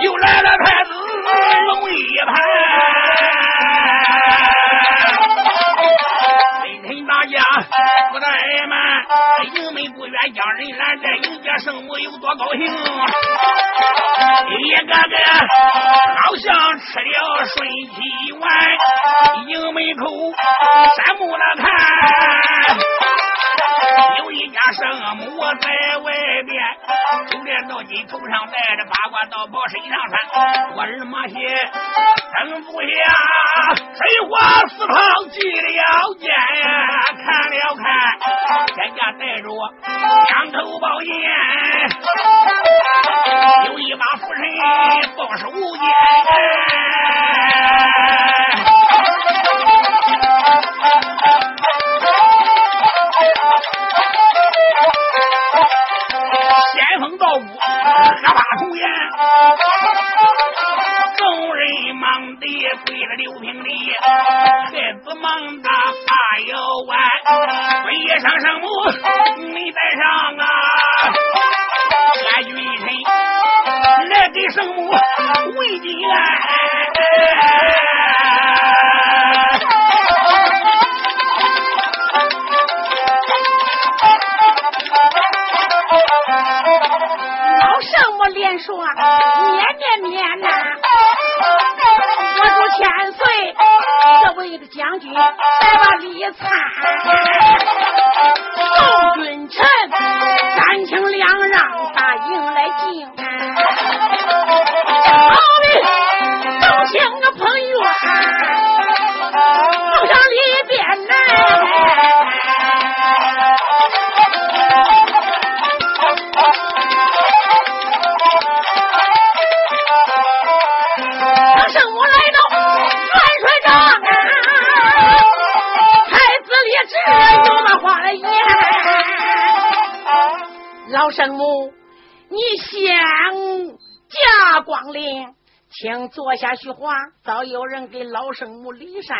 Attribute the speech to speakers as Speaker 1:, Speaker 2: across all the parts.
Speaker 1: 又来了牌子龙一盘，清晨大家不得挨骂，营门不远将人拦，这迎接圣母有多高兴？一个个好像吃了顺气丸，营门口山木那看，有一家圣母在外边。手链到金，头上戴着八卦道袍，身上穿我儿马鞋，真不下水火四方进了见呀，看了看，天家带着我两头宝剑，有一把拂尘报手剑。到屋，阿怕抽烟，众人忙的跪了六平的孩子忙的发腰弯，为上圣母你带上啊，俺军臣来给圣母问金安。说免免免呐我说千岁这位将军再把礼参
Speaker 2: 宋君臣三请两让大营来敬。圣母你先驾光临，请坐下叙话。早有人给老圣母李善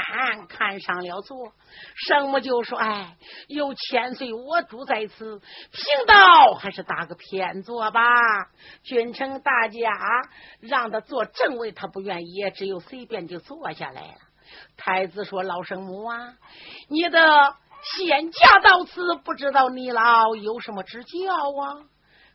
Speaker 2: 看上了座，圣母就说：“哎，有千岁我主在此，贫道还是打个偏坐吧。”君臣大家让他坐正位，他不愿意，只有随便就坐下来了。太子说：“老圣母啊，你的。”仙驾到此，不知道你老有什么指教啊？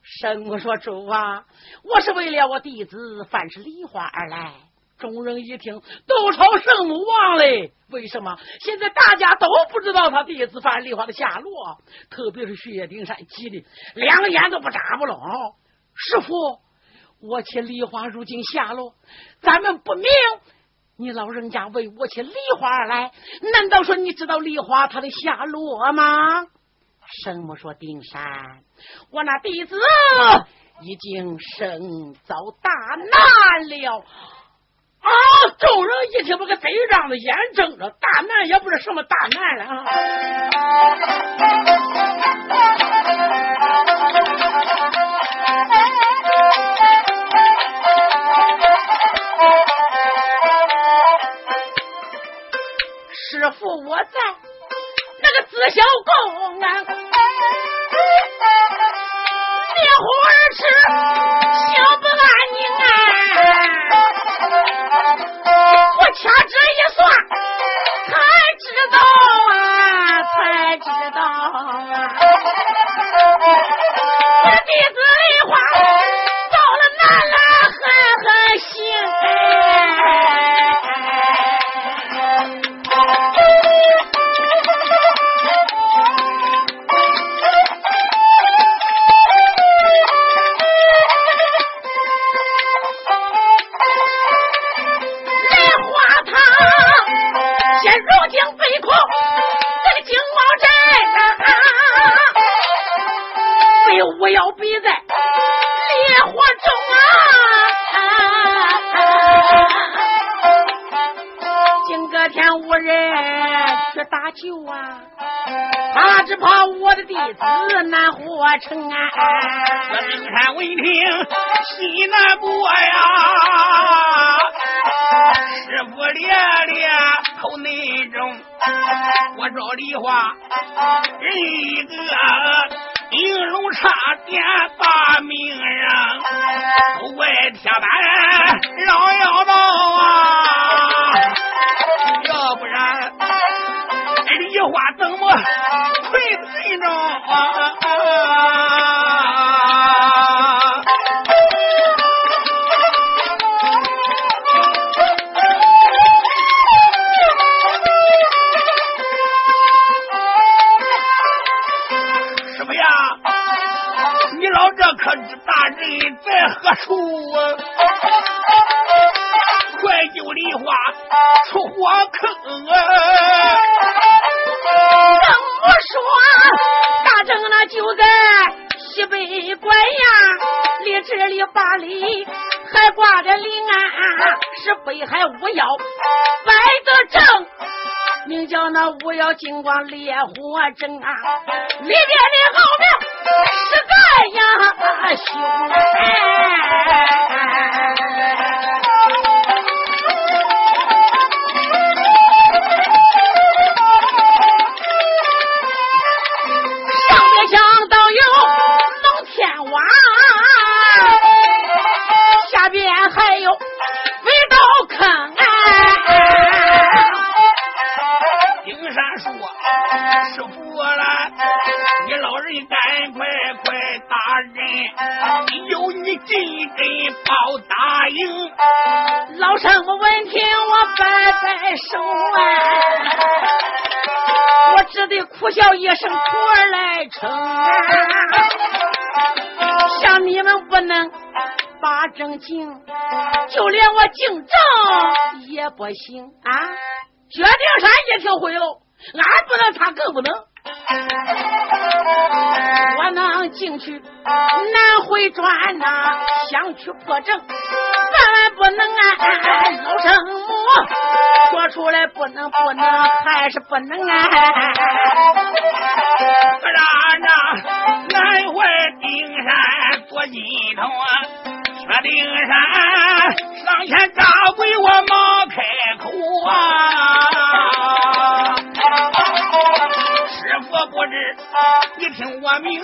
Speaker 2: 神母说：“主啊，我是为了我弟子范氏梨花而来。”众人一听，都朝圣母望嘞。为什么？现在大家都不知道他弟子范梨花的下落，特别是薛丁山，急的两眼都不眨不拢。师傅，我且梨花如今下落，咱们不明。你老人家为我且梨花而来，难道说你知道梨花她的下落吗？圣母说：“丁山，我那弟子已经身遭大难了。”啊！众人一听，把个贼让子眼睁着，大难也不是什么大难了啊我在。那个紫霄宫啊，烈火而吃，心不安宁啊！我掐指一算，才知道啊，才知道啊，我弟子梨花。救啊！他只怕我的弟子难活成啊！
Speaker 1: 我登山闻听心难过呀，师傅烈烈口内中，我找梨花人一个，应龙差点把命让，都怪铁板绕腰道啊！
Speaker 2: 挂着铃啊，是北海巫妖摆的正，名叫那巫妖金光烈火阵啊，里边的奥妙是个呀凶哎。
Speaker 1: 有你进根报答应，
Speaker 2: 老生我闻听我摆摆手啊，我只得苦笑一声，徒儿来称啊。像你们不能把正经，就连我敬正也不行啊。薛丁山一听会喽，俺不能，他更不能。我能进去难回转呐，想去破阵，万不能啊！老生母说出来不能不能，还是不能啊！
Speaker 1: 不然呐难回顶山多金头啊，薛丁山上前扎跪，我忙开口啊！师傅不知，你听我明，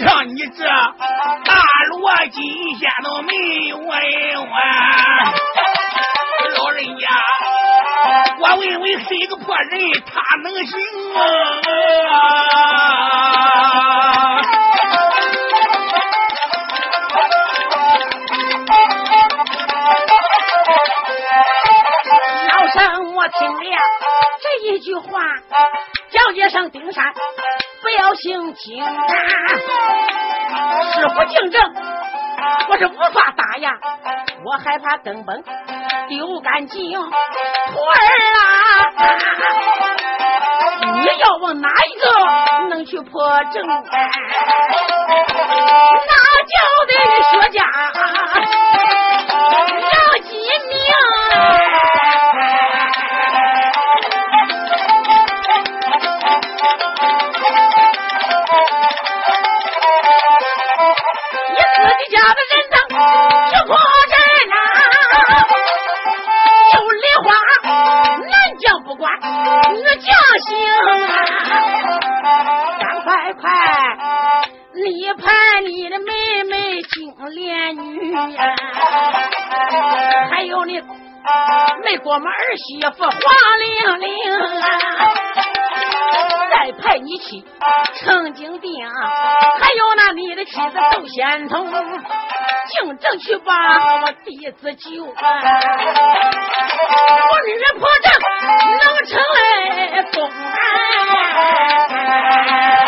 Speaker 1: 像你这大罗金仙都没有完。老人家，我问问谁个破人，他能行啊？
Speaker 2: 老生，我听了这一句话。叫一声丁山，不要姓金啊！师傅竞争，我是无法打呀，我害怕根本丢干净。徒儿啊，你要问哪一个能去破阵？那就得薛家没过门儿媳妇黄玲玲啊，再派你妻程金定，还有那你的妻子窦仙童，竞争去把我弟子救！我女人破阵能成来功老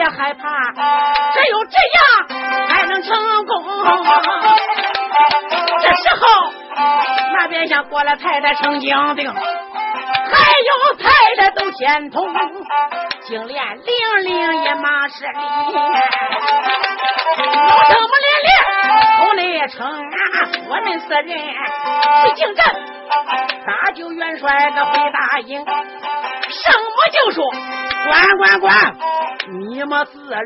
Speaker 2: 儿别害怕，只有这样才能成功。这时候，那边厢过来太太程经定，还有太太都先通，金莲玲玲也马是里，老生们连连口内称啊，我们四人去竞战。大舅元帅的回答应，圣母就说：“关关关，你们四人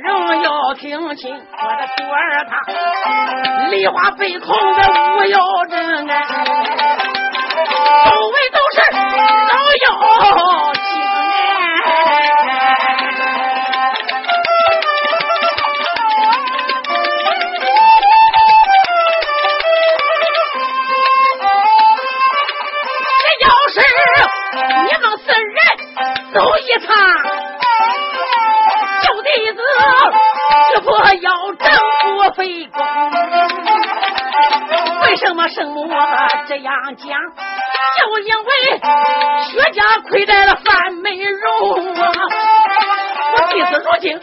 Speaker 2: 要听清，我的徒儿他梨花背空的无有真啊，周围都是老妖精这要是你们四人走一趟，师傅要正不费功。为什么圣母这样讲？就因为薛家亏待了范美容啊！我弟子如今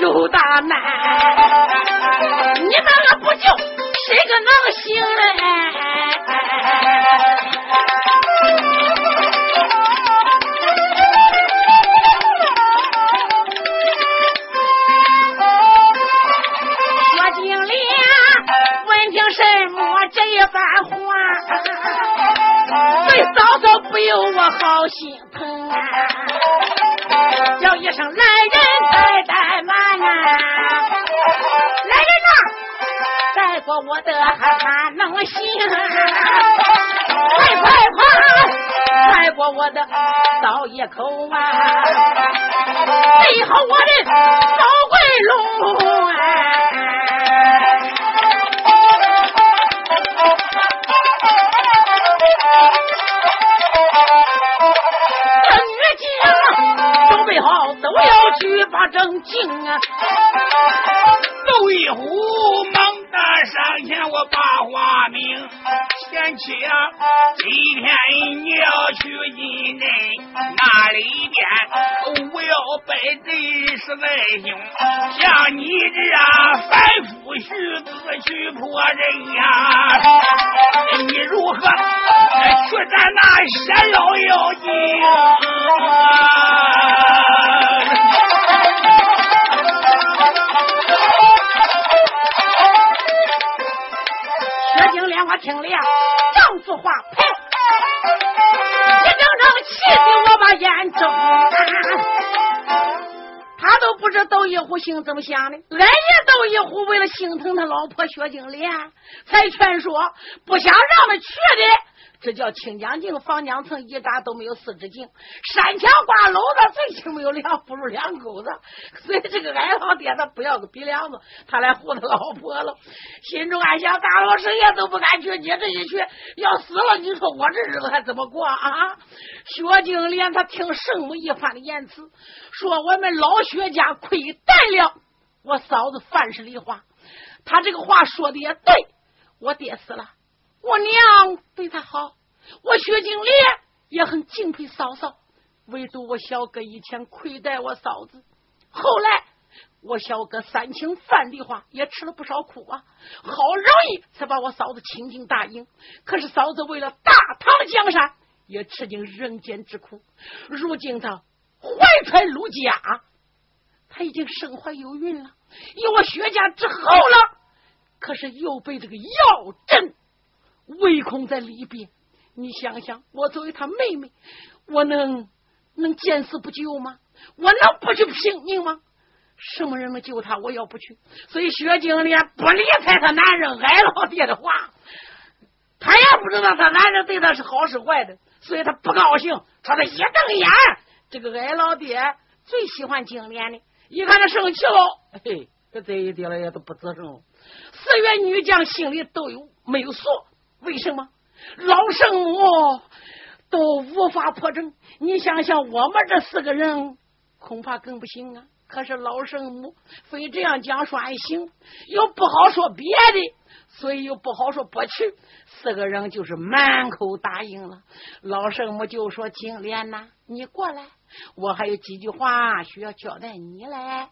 Speaker 2: 有大难，你们俺不救，谁个能行嘞？一番话，对嫂嫂不由我好心疼啊！叫一声来人，太怠慢啊！来人呐！带过我的还怕能行？快快快！带过我的倒一口啊！备好我的宝贵龙啊！都要去把正经啊！
Speaker 1: 窦一壶猛地上前，我把话明。贤妻啊，今天你要去进镇那里边，不要拜这实在兄，像你这样反夫俗子去破人呀，你如何去咱那些老妖精？
Speaker 2: 听了丈夫话，呸！一整整气得我把眼睁！他都不知窦一虎心怎么想的，俺也窦一虎为了心疼他老婆薛金莲，才劝说不想让他去的。这叫清江镜、房江层一扎都没有四只井，山墙挂篓子，最起没有两不如两钩子。所以这个矮老爹他不要个鼻梁子，他来护他老婆了。心中暗想：大老师爷都不敢去，你这一去要死了，你说我这日子还怎么过啊？薛金莲他听圣母一番的言辞，说我们老薛家亏待了我嫂子范氏梨花，他这个话说的也对，我爹死了。我娘对他好，我薛金莲也很敬佩嫂嫂，唯独我小哥以前亏待我嫂子，后来我小哥三请饭的话也吃了不少苦啊，好容易才把我嫂子请进大营。可是嫂子为了大唐江山，也吃尽人间之苦。如今他怀揣陆家，他已经身怀有孕了，有我薛家之后了。可是又被这个姚震围困在里边。你想想，我作为他妹妹，我能能见死不救吗？我能不去拼命吗？什么人能救他？我要不去。所以薛金莲不理睬他男人矮老爹的话，他也不知道他男人对他是好是坏的，所以他不高兴。朝他一瞪眼，这个矮老爹最喜欢金莲的，一看他生气了，嘿，这这一点了也都不吱声。四员女将心里都有没有数？为什么老圣母都无法破阵？你想想，我们这四个人恐怕更不行啊！可是老圣母非这样讲说还行，又不好说别的，所以又不好说不去。四个人就是满口答应了。老圣母就说：“金莲呐，你过来，我还有几句话需要交代你嘞。”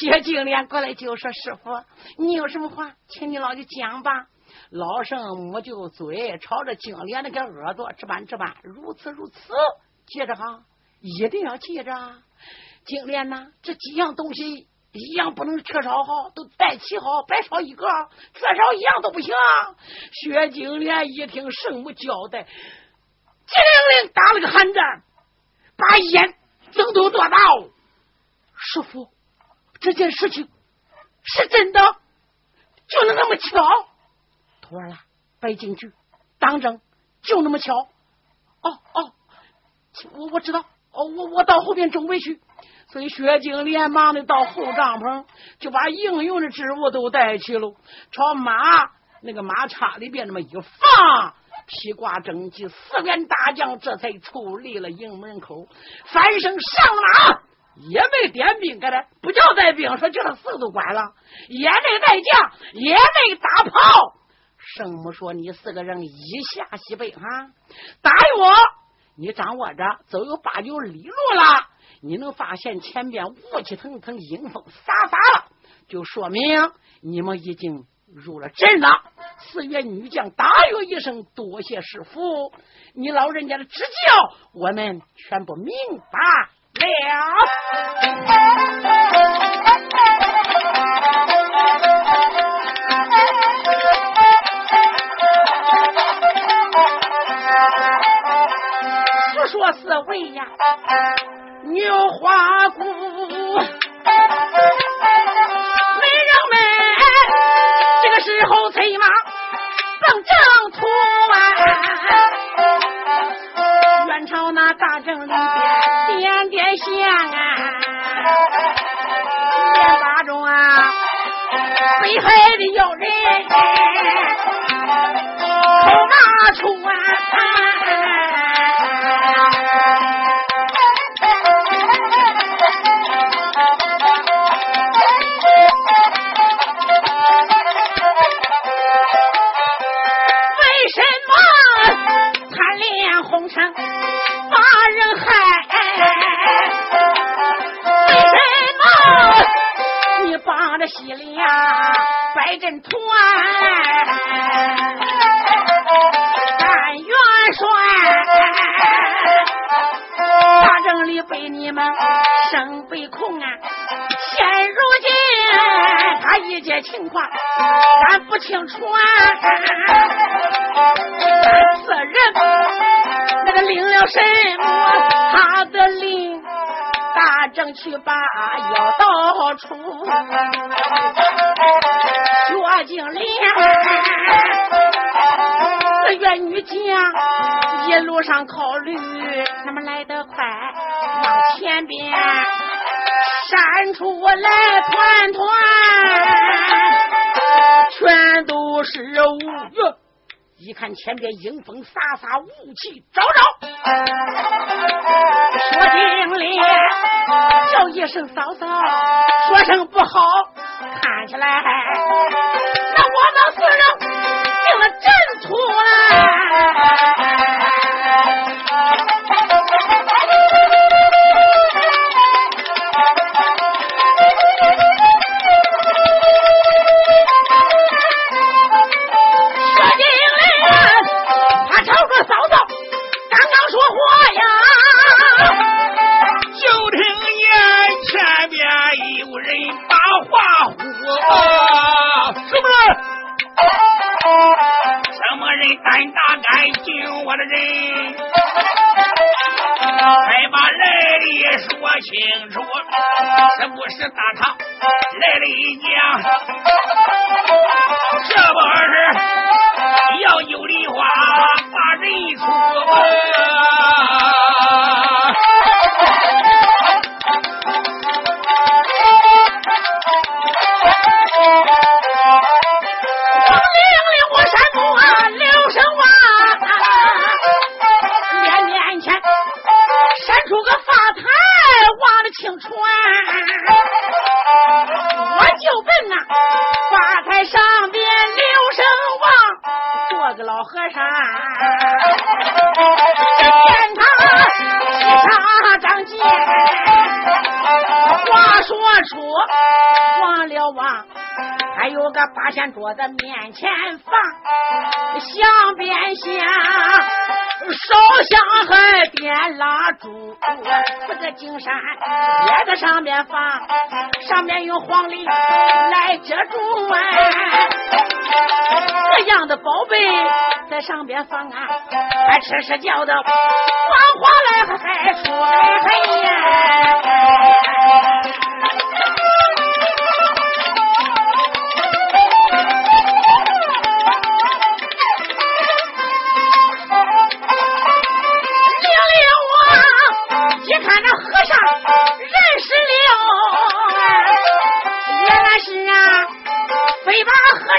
Speaker 2: 谢金莲过来就说：“师傅，你有什么话，请你老就讲吧。”老圣母就嘴朝着金莲那个耳朵这般这般，如此如此。接着哈，一定要记着。金莲呐，这几样东西一样不能缺少好，都带齐好，白少一个，缺少一样都不行。薛金莲一听圣母交代，机灵灵打了个寒战，把眼睁都多大？师傅，这件事情是真的，就能那么巧？徒儿啊，白进去，当真就那么巧？哦哦，我我知道，哦我我到后边准备去。所以薛金连忙的到后帐篷，就把应用的职务都带去了，朝马那个马叉里边那么一放，披挂整齐，四员大将这才出立了营门口，翻身上马，也没点兵，给他不叫带兵，说叫他四都管了，也没带将，也没打炮。圣母说：“你四个人以下西北哈，答应我，你掌握着，走有八九里路了。”你能发现前边雾气腾腾，阴风飒飒了，就说明你们已经入了阵了。四月女将大约一声：“多谢师傅，你老人家的指教，我们全部明白了。”说四位呀。牛花姑，媒人们这个时候催马奔正途啊，远朝那大正里边点点香啊，北海的妖人口拿出啊。西凉摆阵团，但元帅大阵里被你们生被控啊！现如今他一介情况，俺不清楚啊！此人那个领了什么？他的令。大正去把药到出，薛金莲，四月女将一路上考虑，那么来得快，往前边闪出来团团，全都是五岳。一看前边迎风飒飒，雾气昭昭，说定了叫一声嫂嫂，说声不好，看起来那我们四人进了阵图了。
Speaker 1: 清楚，这不是大唐来了一将？
Speaker 2: 八仙桌子面前放，香边香，烧香还点蜡烛，这个金山也在上面放，上面用黄梨来遮住啊，这样的宝贝在上边放啊，还吃吃叫的，哗哗来还说嘿呀。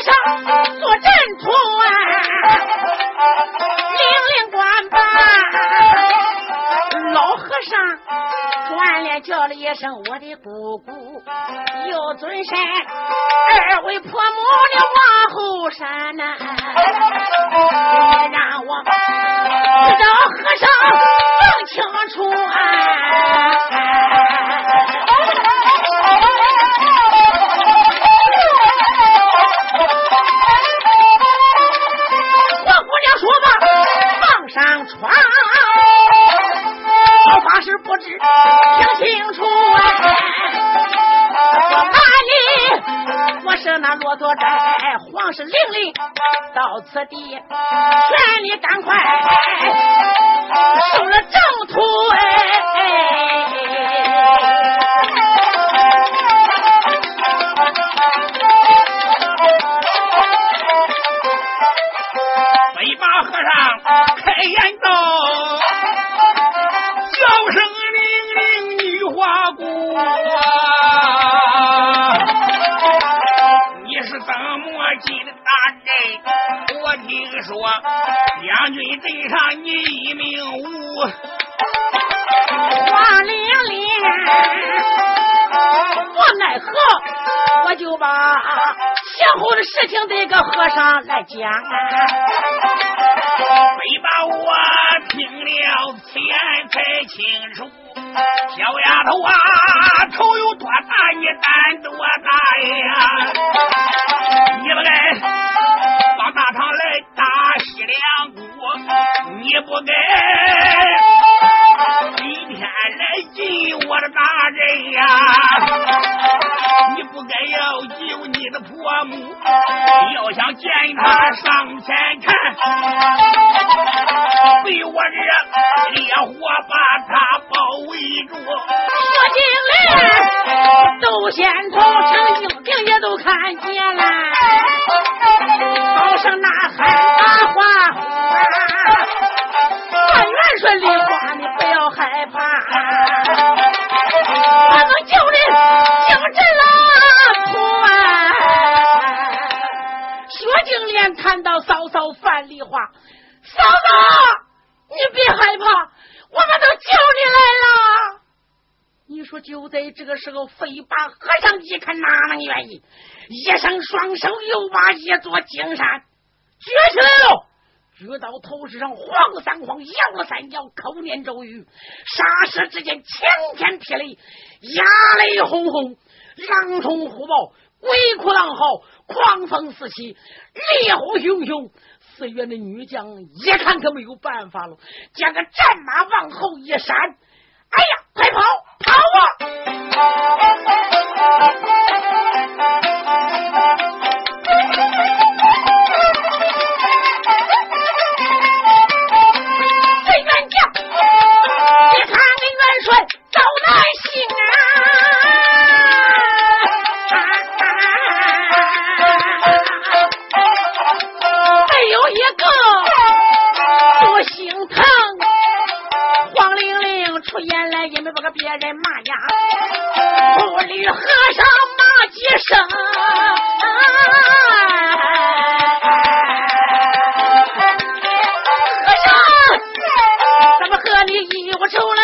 Speaker 2: 上坐阵图啊，命令官吧。老和尚转脸叫了一声：“我的姑姑，有尊神，二位婆母的往后闪呐、让我知道和尚更清楚啊。”到此地，劝你赶快讲，
Speaker 1: 没上前看，被我这烈火把他包围住。
Speaker 2: 说进来，窦仙头陈英平也都看见了。高声呐喊大话，但愿说梨花，你不要害怕，我能救你救这了看到嫂嫂范丽华，嫂嫂，你别害怕，我们都救你来了。你说就在这个时候，飞把和尚一看，哪能愿意？一伸双手，又把一座金山。举起来了，举到头石上，晃了三晃，摇了三摇，口念咒语。霎时之间，晴天霹雳，压雷轰轰，狼虫虎豹，鬼哭狼嚎，狂风四起，烈火熊熊，寺院的女将一看可没有办法了，将个战马往后一闪，哎呀，快跑跑啊！这员将，你他的元帅走哪？人骂呀，秃驴和尚骂几声。和尚，怎么和你一无仇而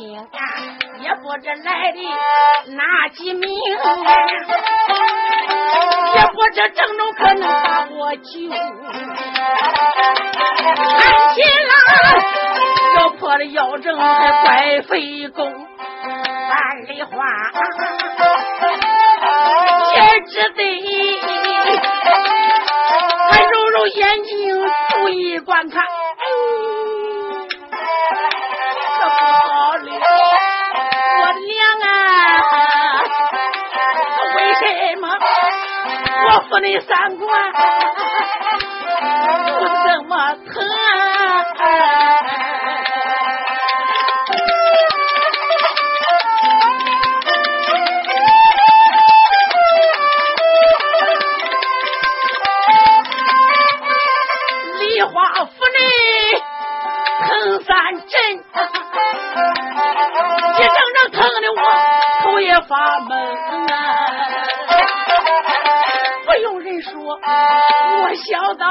Speaker 2: 也不知来的哪几名，也不知郑州可能把我救。看起来要破了妖阵还怪费功，万里花也只得还揉揉眼睛注意观看。我府内三观不这么疼？梨花府内疼三阵，一阵阵疼的我头也发闷啊！说，我小到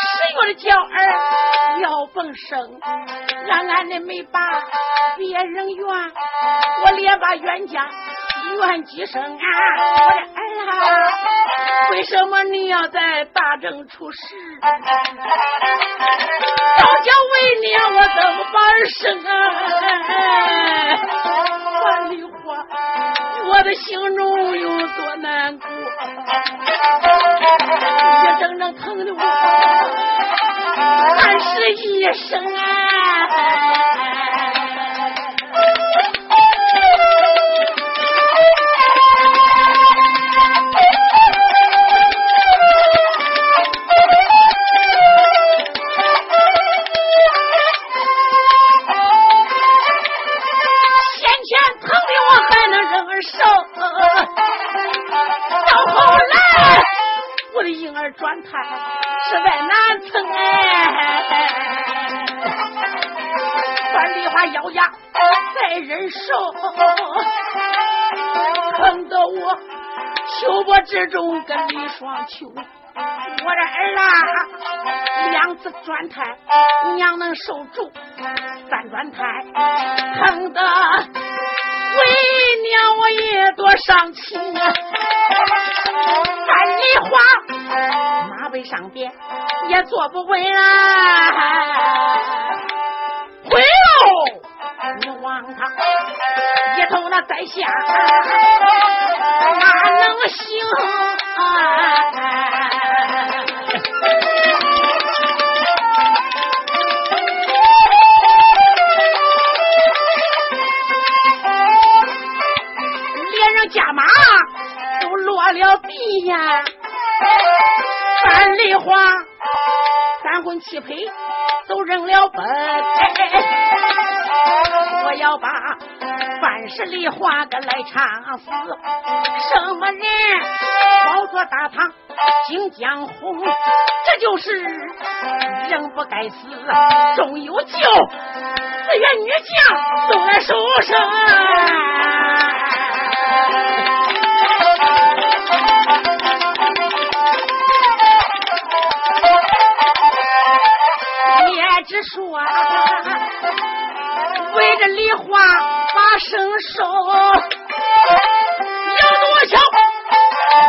Speaker 2: 十月的娇儿要逢生，俺俺的没把别人怨，我连把冤家怨几声啊！我的儿啊，为什么你要在大正出事？早叫为娘，我怎么把儿生啊？万里花，我的心中有多难过，一整整疼的我，还是医生啊！实在难撑哎，范丽花咬牙再忍受，疼得我秋波之中跟李双秋。我的儿啊，两次转胎，娘能受住；三转胎，疼得为娘我也多伤心啊！范梨花为上边也做不回来！回喽！你望他一头那在下，哪能行啊？三魂七魄都扔了本，我要把万世梨花个来唱死。什么人宝座大唐金江红？这就是人不该死，终有救。四员女将都来收声。围着梨花把生收，有多巧，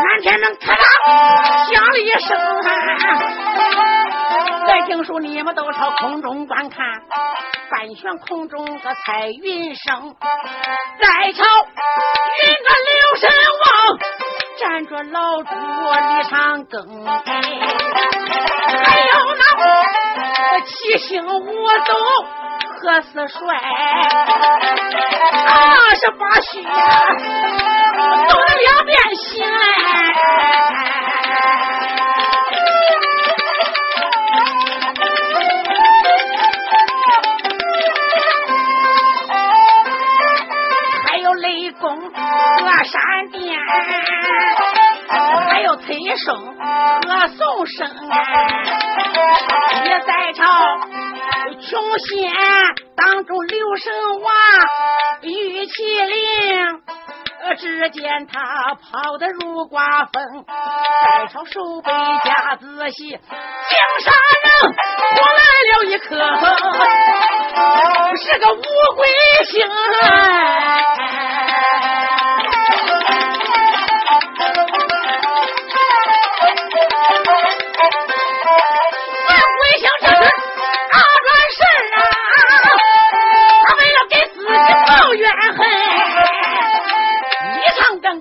Speaker 2: 满天能咔嚓响了一声，再听说你们都朝空中观看，半悬空中个彩云生，再朝云个刘神王站着老朱李长庚，还有七星五斗何四帅，二十八虚都在两边行。还有雷公和闪电，还有催生穷仙当中刘神娃玉麒麟。只见他跑得如刮风，在朝手背夹子戏，江杀人我来了一颗，是个乌龟星。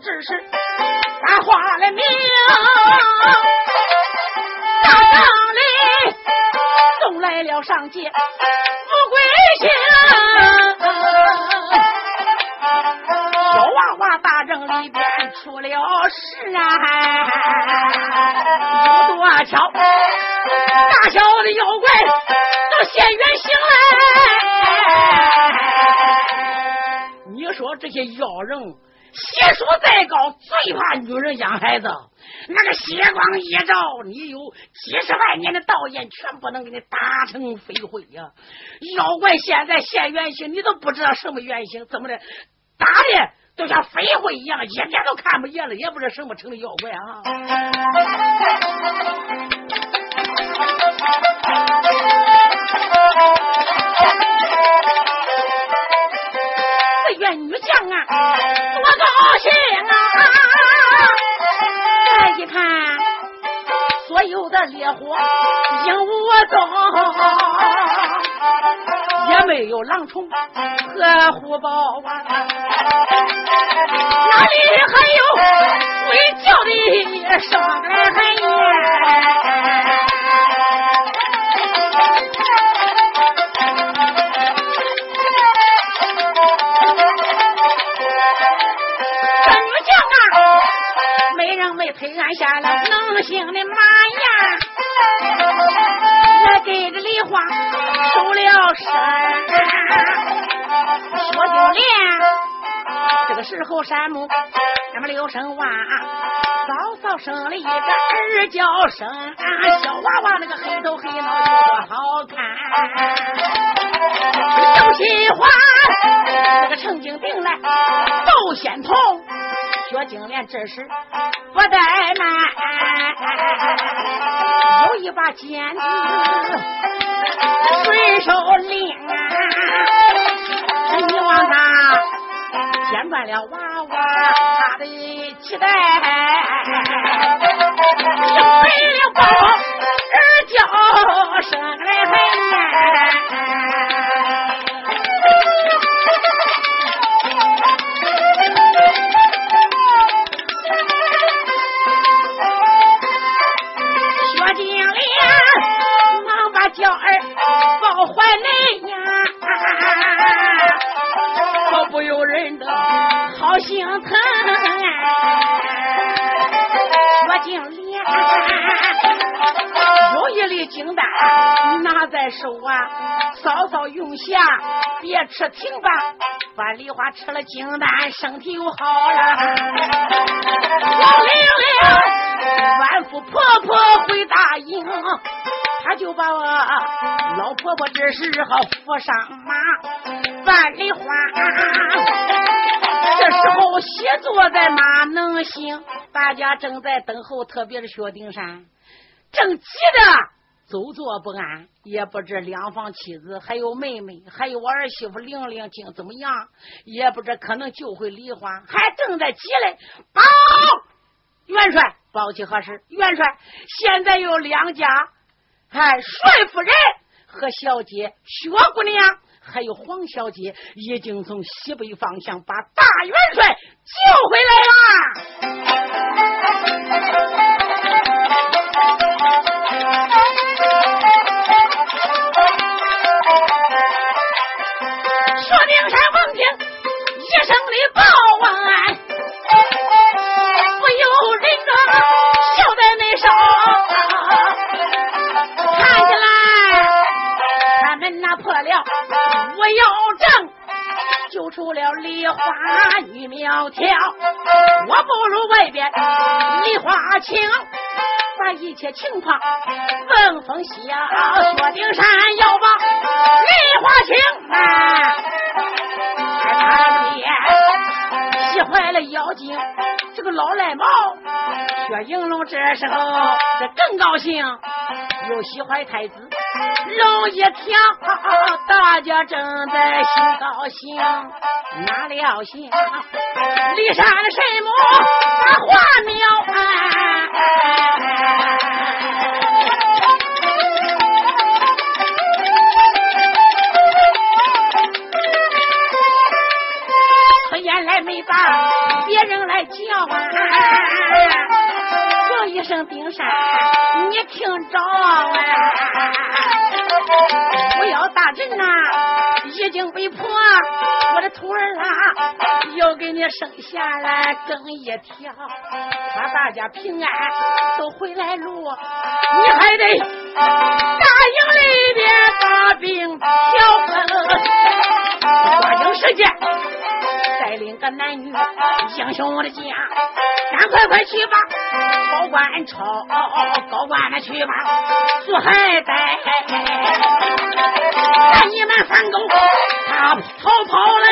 Speaker 2: 只是他花了命，大帐里送来了上界富贵星，小娃娃大帐里边出了事啊，有多巧，大小的妖怪都现原形来，你说这些妖人。邪术再高，最怕女人养孩子。那个血光一照，你有几十万年的道业，全部能给你打成飞灰呀！妖怪现在现原形，你都不知道什么原形，怎么的？打的都像飞灰一样，一点都看不见了，也不知道什么成的妖怪啊！四员女将啊，多高兴啊！再一看，所有的烈火影无踪，也没有狼虫和虎豹啊，哪里还有鬼叫的声推按下了能行的马呀，也给这梨花收了身。说就连这个时候，山木那么刘生娃早早生了一个儿叫声，小娃娃那个黑头黑脑有多好看。刘喜欢那个程金定来窦仙童。薛金莲这时不怠慢，有一把剪子随手拎啊，你望他剪断了娃娃他的脐带，又为了包儿叫声吃停吧。范梨花吃了金丹，身体又好了。王玲玲，万夫婆婆会答应，他就把我老婆婆这时候扶上马。范梨花，这时候写作在马能行？大家正在等候，特别是薛丁山，正急着。走坐不安，也不知两房妻子还有妹妹，还有我儿媳妇玲玲竟怎么样，也不知可能就会离婚，还正在急嘞。报元帅，报起何事？元帅，现在有两家，哎，帅夫人和小姐薛姑娘，还有黄小姐，已经从西北方向把大元帅救回来说定山风听一声的报，万不由人啊笑在眉梢。看起来他们那破料我要挣，救出了梨花女苗条，我不如外边梨花青。把一切情况问风笑，薛丁山要把梨花青啊，他爹气坏了妖精，这个老赖毛。薛应龙这时候这更高兴，又喜欢太子。龙一跳，大家正在心高兴，哪料想骊山的神母把话苗他原来没把别人来叫啊，叫一声丁山，你听着啊。不要大阵呐，已经被迫，我的徒儿啊，要给你生下来更一条，把大家平安都回来路，你还得大营里边把兵调分，抓紧时间带领个男女英雄的家，赶快快去吧，高官超高官的去吧，苏海带。三狗，他逃跑嘞！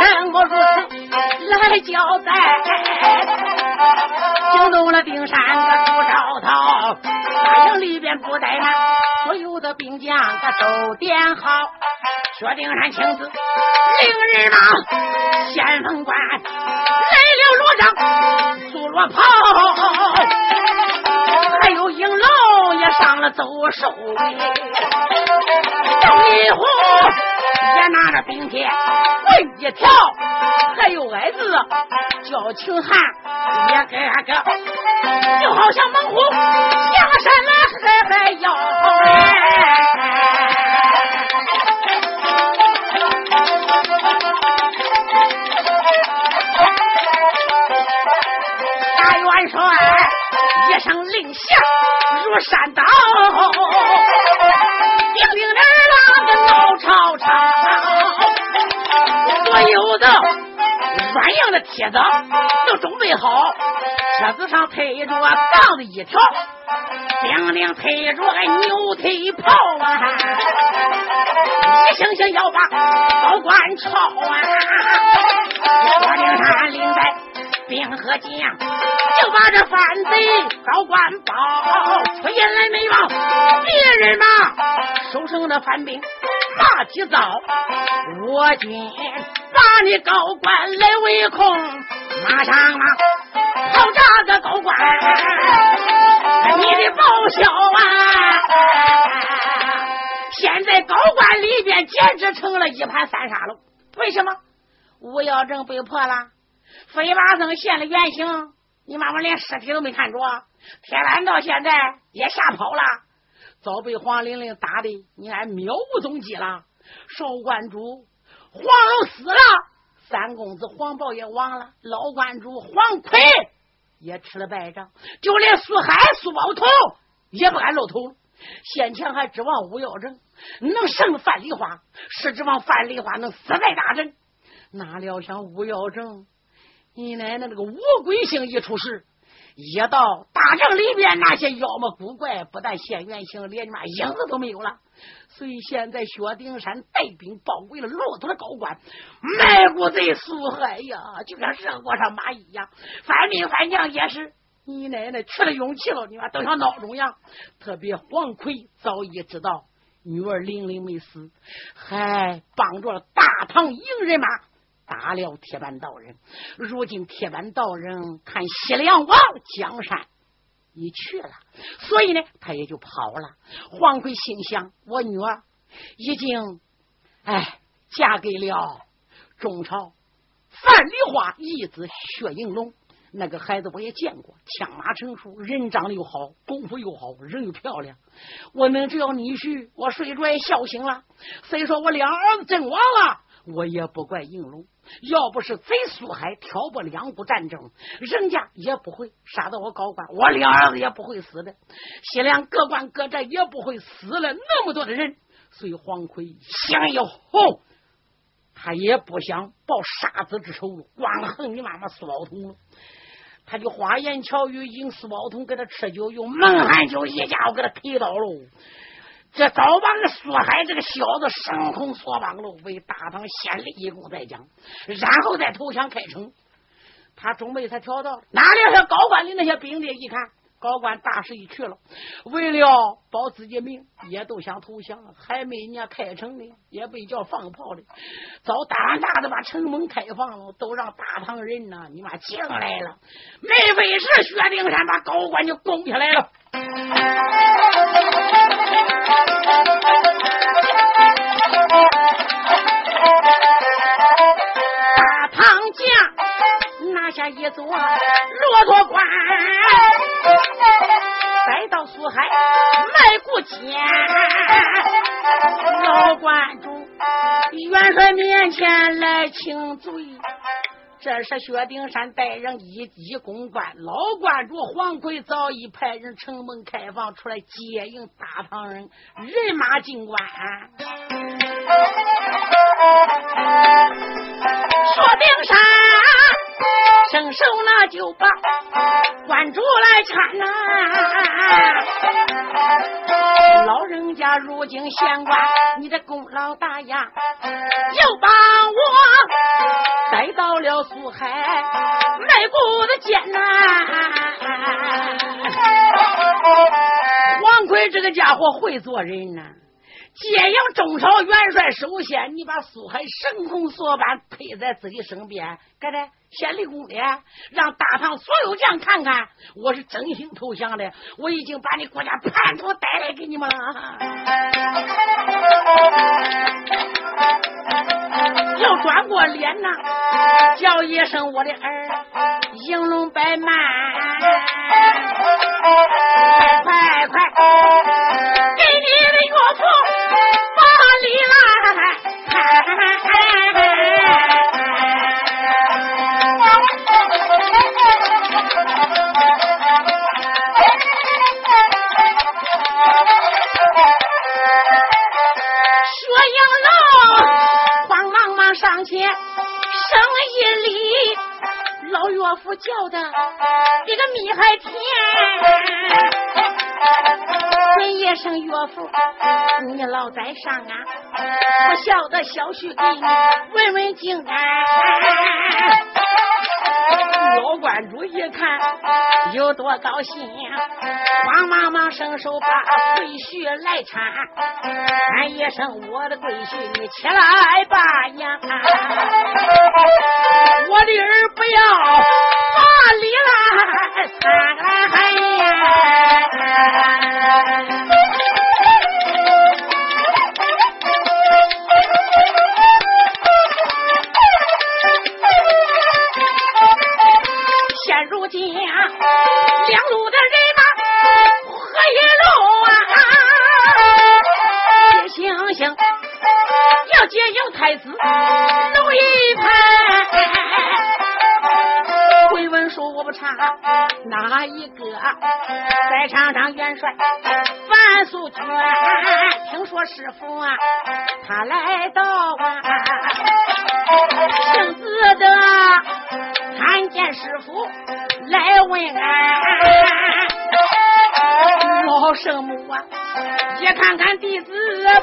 Speaker 2: 要怎么如此来交代？惊动了丁山个朱兆涛，大营里边不怠慢，所有的兵将可都点好。薛丁山亲自领人马，先锋官来罗章，苏罗袍，还有应龙也上了走手，张一虎也拿着兵器棍一条，还有矮子叫秦汉也个个，就好像猛虎下山来还还要来。一声令下如山倒，兵兵儿郎的闹吵吵，所有的软硬的帖子都准备好，车子上推着杠子一条，兵兵推着个牛腿炮啊，一星星要把高官抄啊，我领山领带兵和将。就把这反贼高官报，出言来没用，别人嘛手上的反兵马急躁，我今把你高官来围控，马上嘛好炸个高官，你的报销啊！现在高官里边简直成了一盘三沙了，为什么？吴耀正被破了，飞马僧现了原形。你妈妈连尸体都没看着，天安到现在也吓跑了，早被黄玲玲打的，你还渺无踪迹了。少观主，黄龙死了，三公子黄豹也亡了，老关主黄奎也吃了败仗，就连苏海、苏宝头也不敢露头。先前还指望吴耀正能胜范梨花，是指望范梨花能死在大阵，哪料想吴耀正，你奶奶那个五鬼星一出世。一到大阵里边，那些妖魔古怪不但现原形，连你妈影子都没有了。所以现在薛丁山带兵包围了骆驼的高官，卖国贼苏海呀，就像热锅上蚂蚁一样。反兵反将也是，你奶奶缺了勇气了，你妈都像孬种样。特别黄奎早已知道女儿玲玲没死，还帮助了大唐营人马。打了铁板道人，如今铁板道人看西凉王江山已去了，所以呢，他也就跑了。黄奎心想：我女儿已经哎嫁给了中朝范梨花义子薛应龙，那个孩子我也见过，枪马成熟，人长得又好，功夫又好，人又漂亮。我们只要女婿，我睡着也笑醒了。虽说我两儿子阵亡了，我也不怪应龙。要不是贼苏海挑拨两股战争，人家也不会杀到我高官，我两儿子也不会死的，西凉各关各寨也不会死了那么多的人。所以黄奎想要后，他也不想报杀子之仇，光恨你妈妈苏宝同了，他就花言巧语引苏宝同给他吃酒，用蒙汗酒一家伙给他推倒喽。这早把这苏海这个小子生恐索绑了，为大唐先立一功再讲，然后再投降开城。他准备他调到哪里？他高官的那些兵的一看，高官大势已去了，为了保自己命，也都想投降。还没人家开城呢，也被叫放炮的，早大大的把城门开放了，都让大唐人呐，你妈进来了。没费事，薛丁山把高官就攻下来了。大唐将拿下一座骆驼关，再到苏海卖骨钱，老关主元帅面前来请罪。这是薛丁山带人一一公关，老关主黄奎早已派人城门开放出来接应大唐人，人马进关。薛丁山伸手那就把关主来搀呐，老人家如今县官，你的功劳大呀，又把我带到了苏海卖骨的艰难。王奎这个家伙会做人呐。接应中朝元帅，首先你把苏海神空锁板配在自己身边，该得先立功的，让大唐所有将看看我是真心投降的，我已经把你国家叛徒带来给你们了。要转过脸呐，叫一声我的儿，应龙白曼，快快快！夜里，老岳父叫的这个蜜还甜，问一声岳父，你老在上啊？我晓得小婿给你问问静安。老观主一看有多高兴，慌忙忙伸手把贵婿来搀，喊一声我的贵婿，你起来吧娘，我的儿不要。里来，哎呀！太子。弄一盘。回文说我不差哪一个？在场上元帅范素娟，听说师傅啊，他来到啊，亲自的看见师傅来问俺。老圣母啊，也看看弟子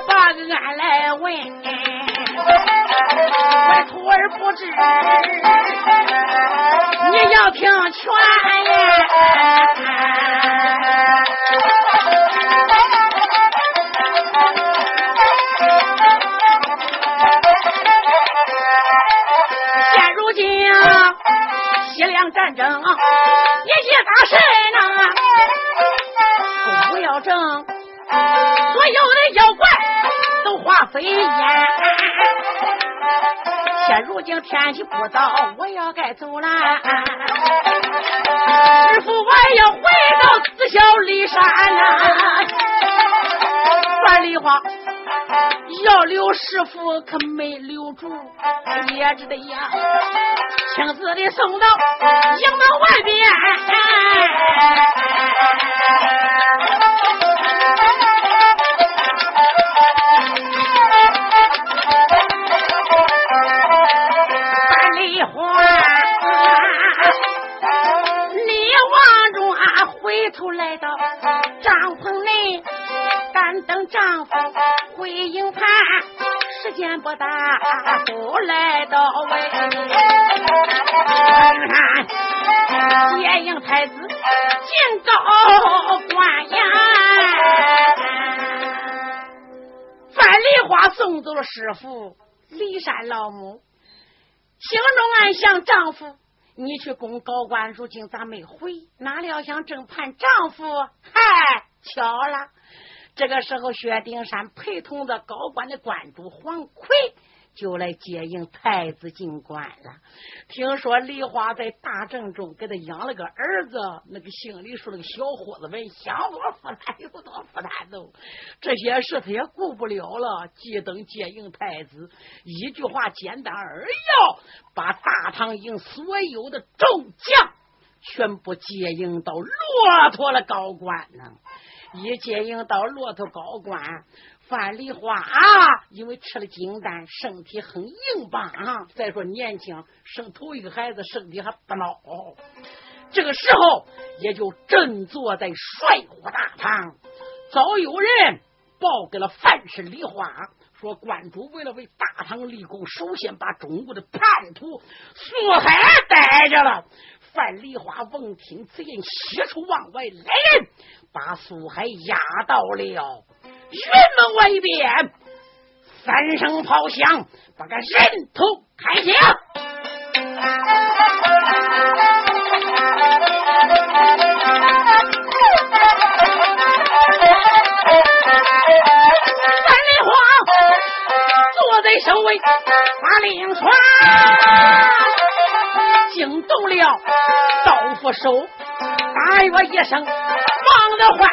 Speaker 2: 把俺来问，我徒儿不知，你要听全呀。现如今西凉战争，一些大神呐。要正，所有的妖怪都化飞烟。现如今天气不早，我要该走了。师傅，我要回到紫霄骊山呐。万里花要留师傅，可没留住，也只得呀，亲自的送到营门外边。头来到帐篷内，干等丈夫回营盘。时间不大，都来到外。看，接应太子进高官呀。范梨花送走了师傅骊山老母，心中暗想丈夫。你去攻高官，如今咋没回？哪料想正盼丈夫，嗨，巧了！这个时候，薛丁山陪同着高官的官主黄奎。就来接应太子进关了。听说梨花在大阵中给他养了个儿子，那个姓李说那个小伙子们想多负担有多负担都。这些事他也顾不了了，急等接应太子。一句话简单而要，把大唐营所有的众将全部接应到骆驼了高官呢。一接应到骆驼高官。范梨花啊，因为吃了金丹，身体很硬棒啊。再说年轻，生头一个孩子，身体还不孬。这个时候，也就正坐在帅府大堂，早有人报给了范氏梨花，说观主为了为大唐立功，首先把中国的叛徒苏海逮着了。范梨花闻听此言，喜出望外，来人把苏海押到了。云门外边，三声炮响，把个人头开枪。范丽花坐在首位，把令传，惊动了刀斧手，大约一声，忙得欢。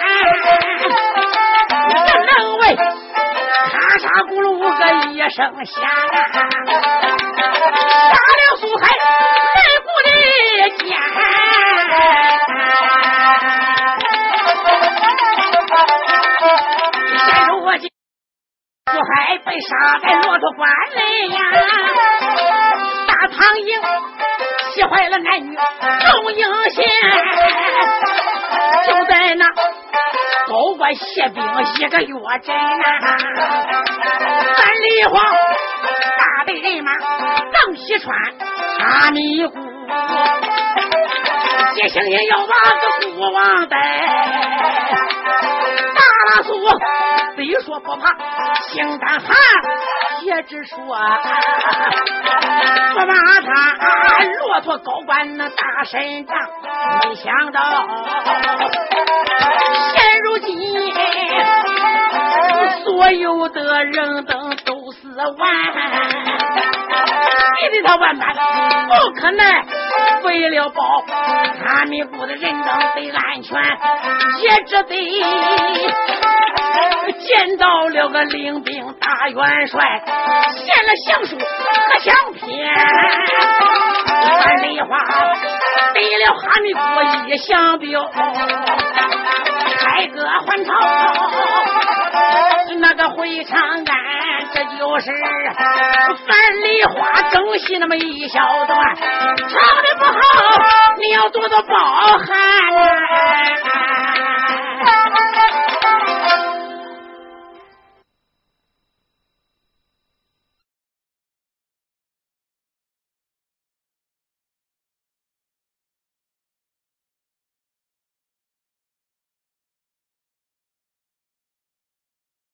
Speaker 2: 能为咔嚓咕噜个一声响，杀了苏海来骨的剑。现如今苏海被杀在骆驼关内呀，大唐营气坏了男女众英贤，兵一个月阵呐，三里黄大队人马邓西川阿弥姑，接星星要把个国王带，大拉苏虽说不怕心胆寒，也只说。不把他骆驼高官那大身仗，没想到。所有的人等都是完，逼得他万般不可奈。为了保阿弥陀的人等得安全，也只得见到了个领兵大元帅，献了降书和相片。范丽花得了哈密国一降表，改革还朝，那个回长安，这就是樊梨花更戏那么一小段，唱的不好，你要多多包涵。